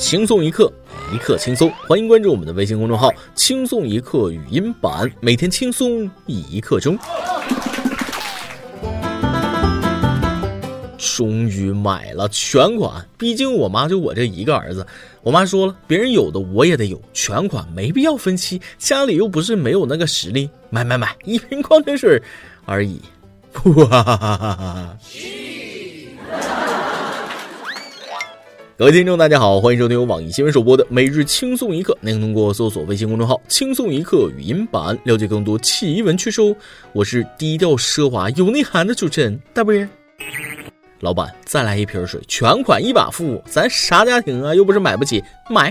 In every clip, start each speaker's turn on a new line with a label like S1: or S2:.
S1: 轻松一刻，一刻轻松。欢迎关注我们的微信公众号“轻松一刻语音版”，每天轻松一刻钟。终于买了全款，毕竟我妈就我这一个儿子。我妈说了，别人有的我也得有，全款没必要分期，家里又不是没有那个实力。买买买，一瓶矿泉水而已。哇哈哈哈哈！各位听众，大家好，欢迎收听由网易新闻首播的每日轻松一刻。您通过搜索微信公众号“轻松一刻”语音版了解更多奇闻趣事哦。我是低调奢华有内涵的主持人大波。老板，再来一瓶水，全款一把付。咱啥家庭啊？又不是买不起，买。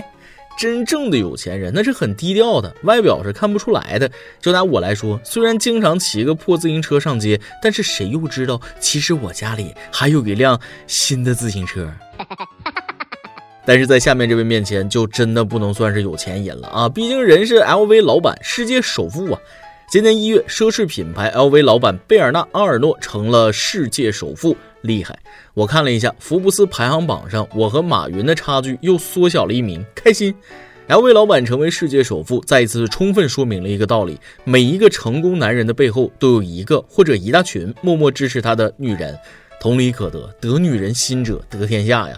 S1: 真正的有钱人那是很低调的，外表是看不出来的。就拿我来说，虽然经常骑个破自行车上街，但是谁又知道，其实我家里还有一辆新的自行车。但是在下面这位面前，就真的不能算是有钱人了啊！毕竟人是 LV 老板，世界首富啊！今年一月，奢侈品牌 LV 老板贝尔纳·阿尔诺成了世界首富，厉害！我看了一下福布斯排行榜上，我和马云的差距又缩小了一名，开心！LV 老板成为世界首富，再一次充分说明了一个道理：每一个成功男人的背后，都有一个或者一大群默默支持他的女人。同理可得，得女人心者得天下呀！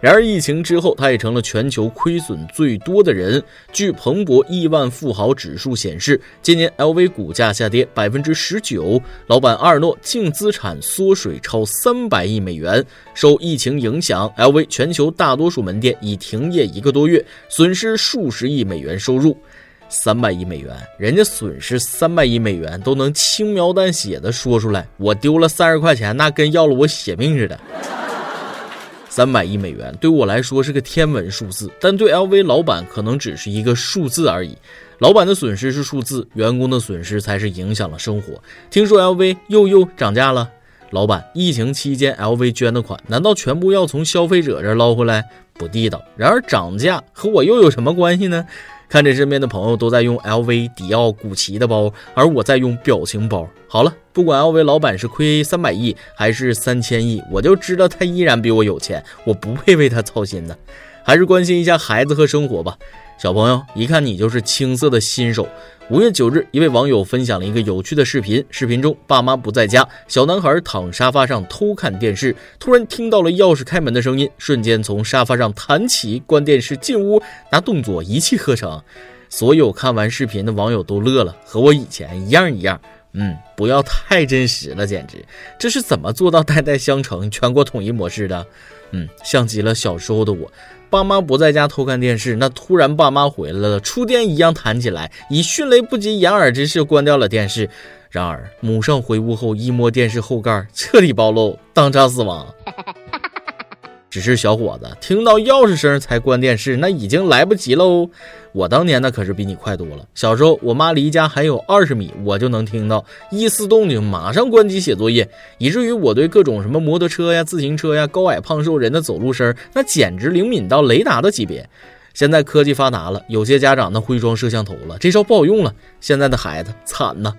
S1: 然而，疫情之后，他也成了全球亏损最多的人。据彭博亿万富豪指数显示，今年 LV 股价下跌百分之十九，老板阿尔诺净资产缩水超三百亿美元。受疫情影响，LV 全球大多数门店已停业一个多月，损失数十亿美元收入。三百亿美元，人家损失三百亿美元都能轻描淡写的说出来，我丢了三十块钱，那跟要了我血命似的。三百亿美元对我来说是个天文数字，但对 LV 老板可能只是一个数字而已。老板的损失是数字，员工的损失才是影响了生活。听说 LV 又又涨价了，老板，疫情期间 LV 捐的款，难道全部要从消费者这捞回来？不地道。然而涨价和我又有什么关系呢？看着身边的朋友都在用 LV、迪奥、古奇的包，而我在用表情包。好了，不管 LV 老板是亏三百亿还是三千亿，我就知道他依然比我有钱，我不配为他操心呢。还是关心一下孩子和生活吧。小朋友，一看你就是青涩的新手。五月九日，一位网友分享了一个有趣的视频。视频中，爸妈不在家，小男孩躺沙发上偷看电视，突然听到了钥匙开门的声音，瞬间从沙发上弹起，关电视进屋，那动作一气呵成。所有看完视频的网友都乐了，和我以前一样一样。嗯，不要太真实了，简直，这是怎么做到代代相承、全国统一模式的？嗯，像极了小时候的我。爸妈不在家偷看电视，那突然爸妈回来了，触电一样弹起来，以迅雷不及掩耳之势关掉了电视。然而母上回屋后一摸电视后盖，彻底暴露，当场死亡。只是小伙子听到钥匙声才关电视，那已经来不及喽。我当年那可是比你快多了。小时候我妈离家还有二十米，我就能听到一丝动静，马上关机写作业，以至于我对各种什么摩托车呀、自行车呀、高矮胖瘦人的走路声，那简直灵敏到雷达的级别。现在科技发达了，有些家长那会装摄像头了，这招不好用了。现在的孩子惨呐。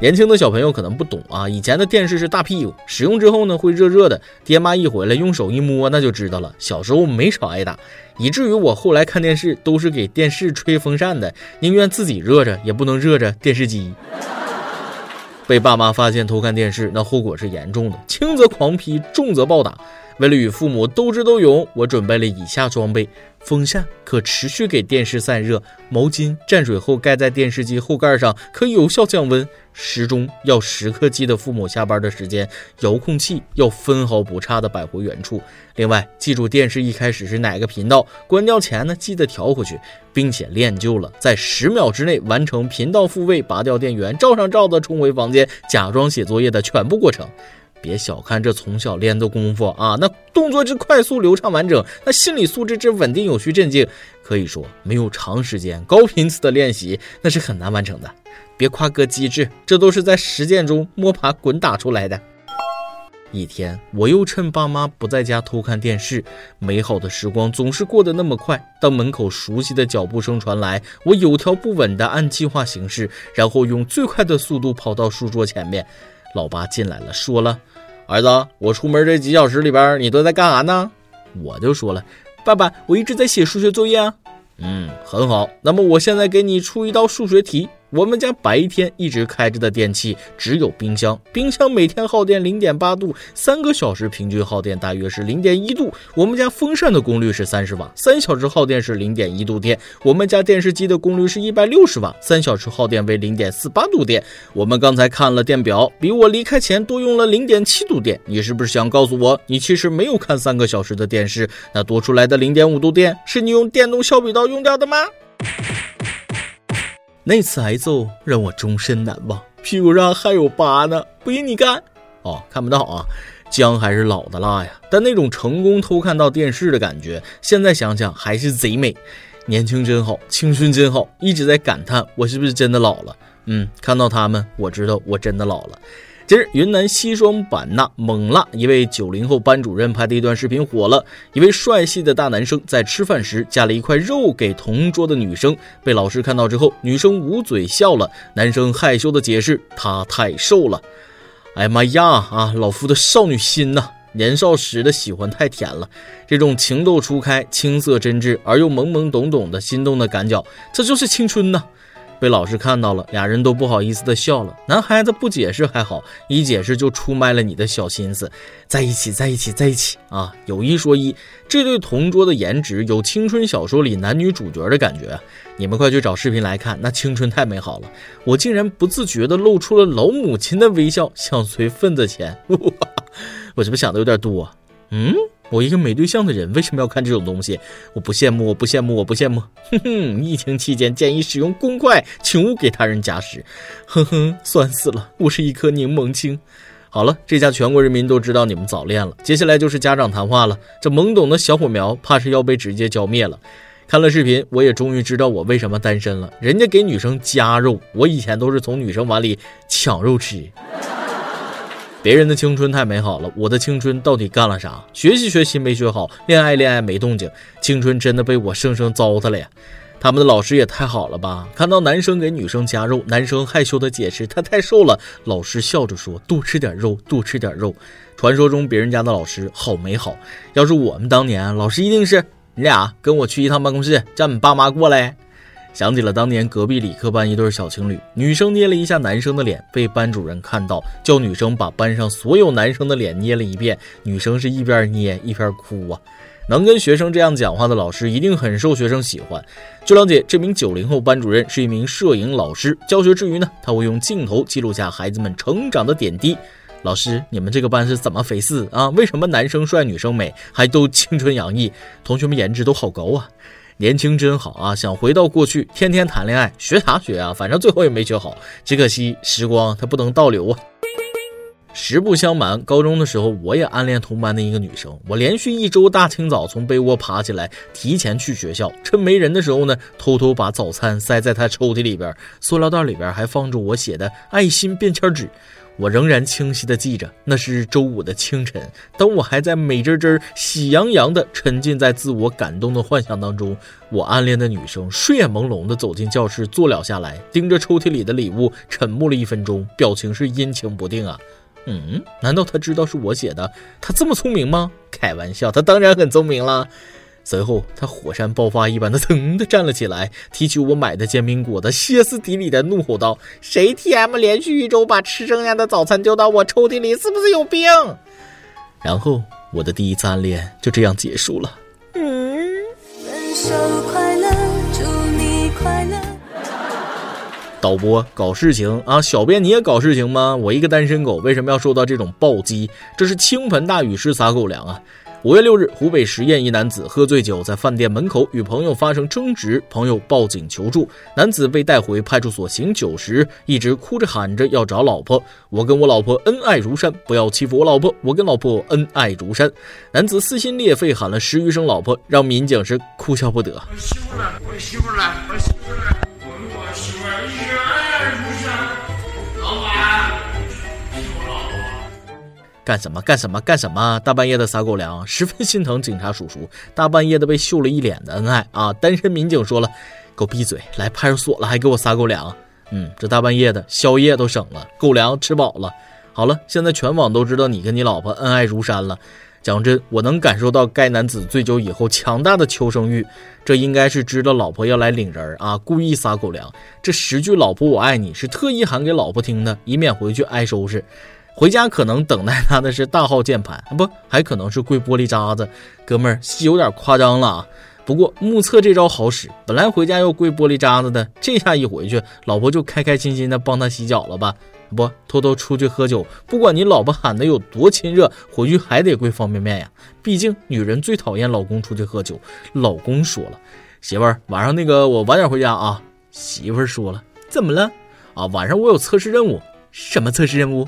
S1: 年轻的小朋友可能不懂啊，以前的电视是大屁股，使用之后呢会热热的，爹妈一回来用手一摸那就知道了。小时候没少挨打，以至于我后来看电视都是给电视吹风扇的，宁愿自己热着，也不能热着电视机。被爸妈发现偷看电视，那后果是严重的，轻则狂批，重则暴打。为了与父母斗智斗勇，我准备了以下装备：风扇可持续给电视散热，毛巾蘸水后盖在电视机后盖上，可有效降温；时钟要时刻记得父母下班的时间；遥控器要分毫不差的摆回原处。另外，记住电视一开始是哪个频道，关掉前呢记得调回去，并且练就了在十秒之内完成频道复位、拔掉电源、罩上罩子、冲回房间、假装写作业的全部过程。别小看这从小练的功夫啊，那动作之快速流畅完整，那心理素质之稳定有序镇静，可以说没有长时间高频次的练习，那是很难完成的。别夸哥机智，这都是在实践中摸爬滚打出来的。一天，我又趁爸妈不在家偷看电视，美好的时光总是过得那么快。当门口熟悉的脚步声传来，我有条不紊地按计划行事，然后用最快的速度跑到书桌前面。老爸进来了，说了：“儿子，我出门这几小时里边，你都在干啥呢？”我就说了：“爸爸，我一直在写数学作业啊。嗯，很好。那么我现在给你出一道数学题。我们家白天一直开着的电器只有冰箱，冰箱每天耗电零点八度，三个小时平均耗电大约是零点一度。我们家风扇的功率是三十瓦，三小时耗电是零点一度电。我们家电视机的功率是一百六十瓦，三小时耗电为零点四八度电。我们刚才看了电表，比我离开前多用了零点七度电。你是不是想告诉我，你其实没有看三个小时的电视？那多出来的零点五度电是你用电动削笔刀用掉的吗？那次挨揍让我终身难忘，屁股上还有疤呢，不信你看。哦，看不到啊，姜还是老的辣呀。但那种成功偷看到电视的感觉，现在想想还是贼美。年轻真好，青春真好，一直在感叹我是不是真的老了。嗯，看到他们，我知道我真的老了。近日，云南西双版纳勐腊一位九零后班主任拍的一段视频火了。一位帅气的大男生在吃饭时夹了一块肉给同桌的女生，被老师看到之后，女生捂嘴笑了。男生害羞的解释：“他太瘦了。”哎呀妈呀啊！老夫的少女心呐，年少时的喜欢太甜了。这种情窦初开、青涩真挚而又懵懵懂懂的心动的感觉，这就是青春呐。被老师看到了，俩人都不好意思的笑了。男孩子不解释还好，一解释就出卖了你的小心思，在一起，在一起，在一起啊！有一说一，这对同桌的颜值有青春小说里男女主角的感觉。你们快去找视频来看，那青春太美好了。我竟然不自觉的露出了老母亲的微笑，想存份子钱。我是不想的有点多？嗯。我一个没对象的人为什么要看这种东西？我不羡慕，我不羡慕，我不羡慕。哼哼，疫情期间建议使用公筷，请勿给他人夹食。哼哼，酸死了，我是一颗柠檬青。好了，这下全国人民都知道你们早恋了。接下来就是家长谈话了。这懵懂的小火苗，怕是要被直接浇灭了。看了视频，我也终于知道我为什么单身了。人家给女生夹肉，我以前都是从女生碗里抢肉吃。别人的青春太美好了，我的青春到底干了啥？学习学习没学好，恋爱恋爱没动静，青春真的被我生生糟蹋了呀！他们的老师也太好了吧？看到男生给女生夹肉，男生害羞的解释他太瘦了，老师笑着说多吃点肉，多吃点肉。传说中别人家的老师好美好，要是我们当年老师一定是你俩跟我去一趟办公室，叫你爸妈过来。想起了当年隔壁理科班一对小情侣，女生捏了一下男生的脸，被班主任看到，叫女生把班上所有男生的脸捏了一遍。女生是一边捏一边哭啊！能跟学生这样讲话的老师，一定很受学生喜欢。据了解，这名九零后班主任是一名摄影老师，教学之余呢，他会用镜头记录下孩子们成长的点滴。老师，你们这个班是怎么回事啊？为什么男生帅，女生美，还都青春洋溢？同学们颜值都好高啊！年轻真好啊！想回到过去，天天谈恋爱，学啥学啊？反正最后也没学好，只可惜时光它不能倒流啊。实不相瞒，高中的时候我也暗恋同班的一个女生。我连续一周大清早从被窝爬起来，提前去学校，趁没人的时候呢，偷偷把早餐塞在她抽屉里边，塑料袋里边还放着我写的爱心便签纸。我仍然清晰地记着，那是周五的清晨，当我还在美滋滋、喜洋洋地沉浸在自我感动的幻想当中，我暗恋的女生睡眼朦胧地走进教室，坐了下来，盯着抽屉里的礼物，沉默了一分钟，表情是阴晴不定啊。嗯，难道她知道是我写的？她这么聪明吗？开玩笑，她当然很聪明了。随后，他火山爆发一般的腾的站了起来，提起我买的煎饼果子，歇斯底里的怒吼道：“谁 T M 连续一周把吃剩下的早餐丢到我抽屉里，是不是有病？”然后，我的第一次暗恋就这样结束了。嗯。分手快乐，祝你快乐。导播搞事情啊！小编你也搞事情吗？我一个单身狗为什么要受到这种暴击？这是倾盆大雨式撒狗粮啊！五月六日，湖北十堰一男子喝醉酒在饭店门口与朋友发生争执，朋友报警求助，男子被带回派出所醒酒时，一直哭着喊着要找老婆。我跟我老婆恩爱如山，不要欺负我老婆。我跟老婆恩爱如山。男子撕心裂肺喊了十余声老婆，让民警是哭笑不得。我媳妇来，我媳妇来，我媳妇来，干什么？干什么？干什么？大半夜的撒狗粮，十分心疼警察叔叔。大半夜的被秀了一脸的恩爱啊！单身民警说了：“给我闭嘴！来派出所了还给我撒狗粮？嗯，这大半夜的宵夜都省了，狗粮吃饱了。好了，现在全网都知道你跟你老婆恩爱如山了。讲真，我能感受到该男子醉酒以后强大的求生欲，这应该是知道老婆要来领人啊，故意撒狗粮。这十句“老婆我爱你”是特意喊给老婆听的，以免回去挨收拾。回家可能等待他的是大号键盘，不，还可能是跪玻璃渣子。哥们儿，有点夸张了啊。不过目测这招好使，本来回家要跪玻璃渣子的，这下一回去，老婆就开开心心的帮他洗脚了吧。不偷偷出去喝酒，不管你老婆喊的有多亲热，回去还得跪方便面呀。毕竟女人最讨厌老公出去喝酒。老公说了，媳妇儿晚上那个我晚点回家啊。媳妇儿说了，怎么了？啊，晚上我有测试任务。什么测试任务？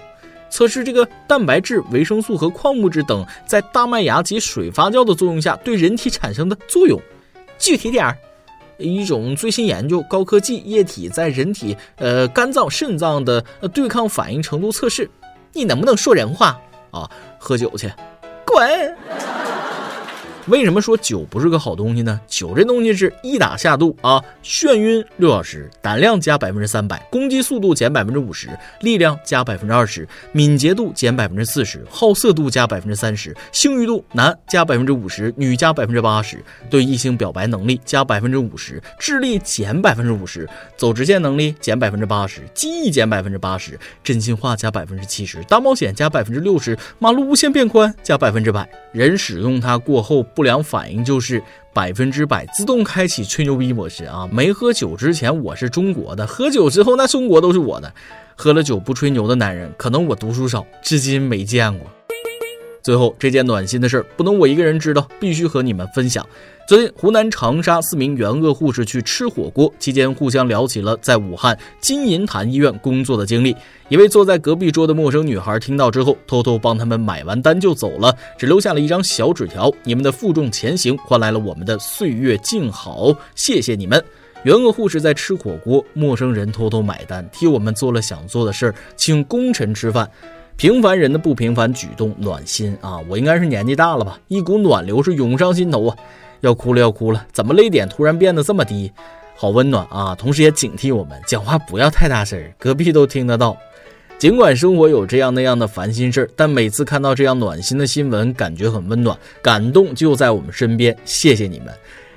S1: 测试这个蛋白质、维生素和矿物质等在大麦芽及水发酵的作用下对人体产生的作用。具体点儿。一种最新研究，高科技液体在人体呃肝脏、肾脏的对抗反应程度测试，你能不能说人话啊？喝酒去，滚！为什么说酒不是个好东西呢？酒这东西是一打下肚啊，眩晕六小时，胆量加百分之三百，攻击速度减百分之五十，力量加百分之二十，敏捷度减百分之四十，好色度加百分之三十，性欲度男加百分之五十，女加百分之八十，对异性表白能力加百分之五十，智力减百分之五十，走直线能力减百分之八十，记忆减百分之八十，真心话加百分之七十，大冒险加百分之六十，马路无限变宽加百分之百。人使用它过后。不良反应就是百分之百自动开启吹牛逼模式啊！没喝酒之前我是中国的，喝酒之后那中国都是我的。喝了酒不吹牛的男人，可能我读书少，至今没见过。最后这件暖心的事儿不能我一个人知道，必须和你们分享。昨天，湖南长沙四名援鄂护士去吃火锅期间，互相聊起了在武汉金银潭医院工作的经历。一位坐在隔壁桌的陌生女孩听到之后，偷偷帮他们买完单就走了，只留下了一张小纸条：“你们的负重前行换来了我们的岁月静好，谢谢你们。”援鄂护士在吃火锅，陌生人偷偷买单，替我们做了想做的事儿，请功臣吃饭。平凡人的不平凡举动，暖心啊！我应该是年纪大了吧，一股暖流是涌上心头啊，要哭了要哭了！怎么泪点突然变得这么低？好温暖啊！同时也警惕我们讲话不要太大声，隔壁都听得到。尽管生活有这样那样的烦心事儿，但每次看到这样暖心的新闻，感觉很温暖，感动就在我们身边。谢谢你们。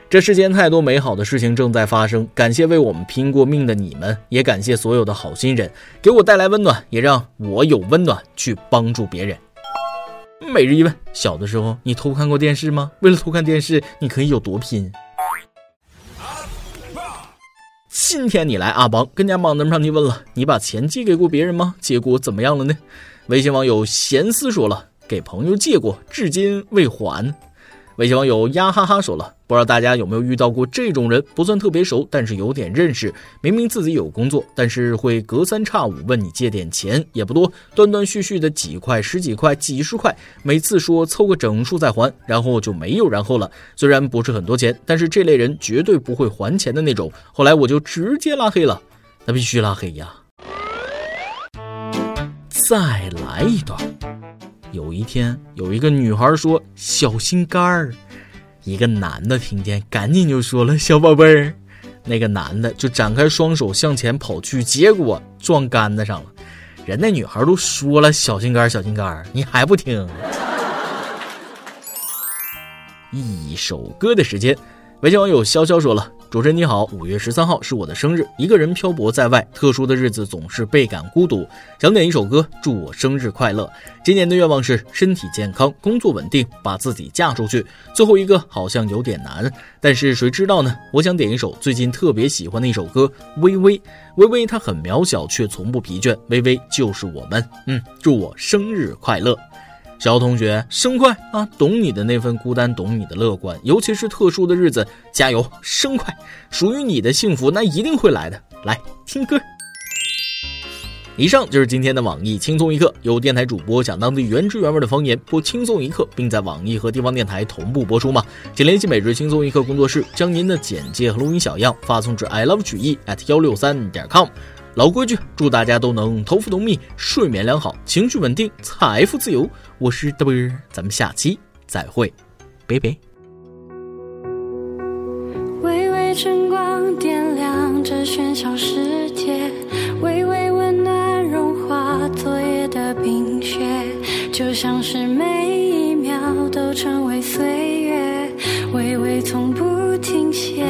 S1: 这世间太多美好的事情正在发生，感谢为我们拼过命的你们，也感谢所有的好心人，给我带来温暖，也让我有温暖去帮助别人。每日一问：小的时候你偷看过电视吗？为了偷看电视，你可以有多拼？今天你来阿邦跟家帮子上你问了，你把钱借给过别人吗？结果怎么样了呢？微信网友闲思说了，给朋友借过，至今未还。微信网友呀哈哈说了，不知道大家有没有遇到过这种人，不算特别熟，但是有点认识。明明自己有工作，但是会隔三差五问你借点钱，也不多，断断续续的几块、十几块、几十块，每次说凑个整数再还，然后就没有然后了。虽然不是很多钱，但是这类人绝对不会还钱的那种。后来我就直接拉黑了，那必须拉黑呀！再来一段。有一天，有一个女孩说：“小心肝儿。”一个男的听见，赶紧就说了：“小宝贝儿。”那个男的就展开双手向前跑去，结果撞杆子上了。人那女孩都说了：“小心肝儿，小心肝儿。”你还不听？一首歌的时间。微信网友潇潇说了：“主持人你好，五月十三号是我的生日，一个人漂泊在外，特殊的日子总是倍感孤独。想点一首歌，祝我生日快乐。今年的愿望是身体健康，工作稳定，把自己嫁出去。最后一个好像有点难，但是谁知道呢？我想点一首最近特别喜欢的一首歌，《微微》。微微她很渺小，却从不疲倦。微微就是我们。嗯，祝我生日快乐。”小同学，生快啊！懂你的那份孤单，懂你的乐观，尤其是特殊的日子，加油，生快！属于你的幸福，那一定会来的。来听歌。以上就是今天的网易轻松一刻，由电台主播讲当地原汁原味的方言播轻松一刻，并在网易和地方电台同步播出吗？请联系每日轻松一刻工作室，将您的简介和录音小样发送至 i love 曲艺 at 幺六三点 com。老规矩，祝大家都能头发浓密，睡眠良好，情绪稳定，财富自由。我是德波，咱们下期再会，拜拜。微微晨光点亮这喧嚣世界，微微温暖融化昨夜的冰雪，就像是每一秒。
S2: 都成为岁月，微微从不停歇。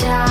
S2: 找